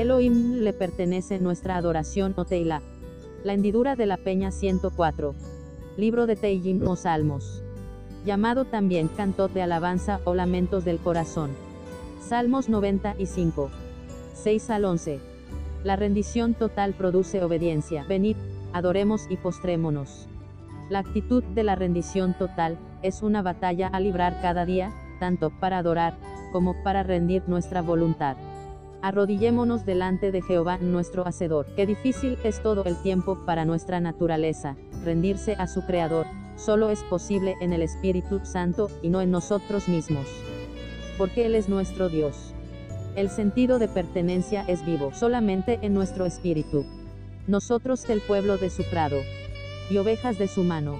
Elohim le pertenece nuestra adoración o Teila. La hendidura de la peña 104. Libro de Teillim o Salmos. Llamado también Cantot de Alabanza o Lamentos del Corazón. Salmos 95. 6 al 11. La rendición total produce obediencia. Venid, adoremos y postrémonos. La actitud de la rendición total es una batalla a librar cada día, tanto para adorar, como para rendir nuestra voluntad. Arrodillémonos delante de Jehová nuestro Hacedor. Qué difícil es todo el tiempo para nuestra naturaleza, rendirse a su Creador, solo es posible en el Espíritu Santo, y no en nosotros mismos. Porque Él es nuestro Dios. El sentido de pertenencia es vivo solamente en nuestro espíritu. Nosotros el pueblo de su prado. Y ovejas de su mano.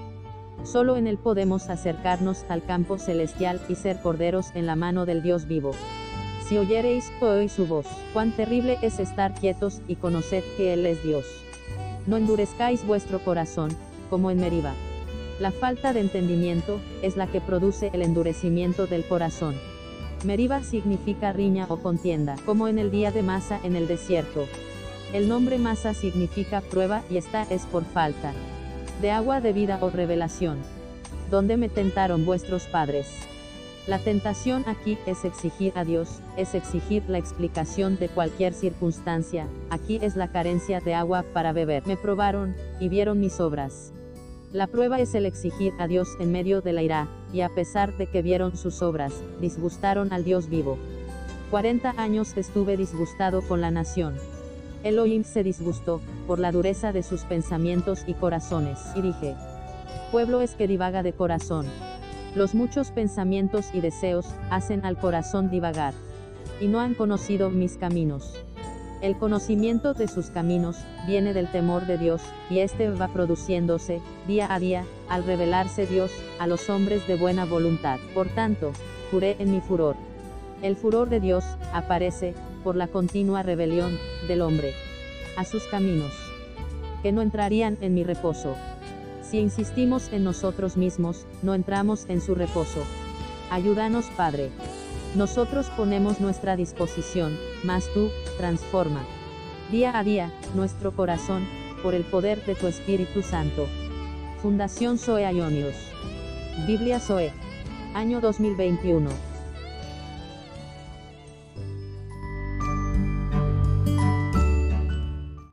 Solo en Él podemos acercarnos al campo celestial y ser corderos en la mano del Dios vivo. Si oyereis hoy su voz, cuán terrible es estar quietos y conoced que Él es Dios. No endurezcáis vuestro corazón, como en Meriba. La falta de entendimiento es la que produce el endurecimiento del corazón. Meriba significa riña o contienda, como en el día de Masa en el desierto. El nombre Masa significa prueba y esta es por falta de agua de vida o revelación. Donde me tentaron vuestros padres. La tentación aquí es exigir a Dios, es exigir la explicación de cualquier circunstancia, aquí es la carencia de agua para beber. Me probaron, y vieron mis obras. La prueba es el exigir a Dios en medio de la ira, y a pesar de que vieron sus obras, disgustaron al Dios vivo. 40 años estuve disgustado con la nación. Elohim se disgustó, por la dureza de sus pensamientos y corazones, y dije, pueblo es que divaga de corazón. Los muchos pensamientos y deseos, hacen al corazón divagar. Y no han conocido mis caminos. El conocimiento de sus caminos, viene del temor de Dios, y este va produciéndose, día a día, al revelarse Dios, a los hombres de buena voluntad. Por tanto, juré en mi furor. El furor de Dios, aparece, por la continua rebelión, del hombre. A sus caminos. Que no entrarían en mi reposo. Si insistimos en nosotros mismos, no entramos en su reposo. Ayúdanos Padre. Nosotros ponemos nuestra disposición, mas tú, transforma. Día a día, nuestro corazón, por el poder de tu Espíritu Santo. Fundación Zoe Ionios. Biblia Zoe. Año 2021.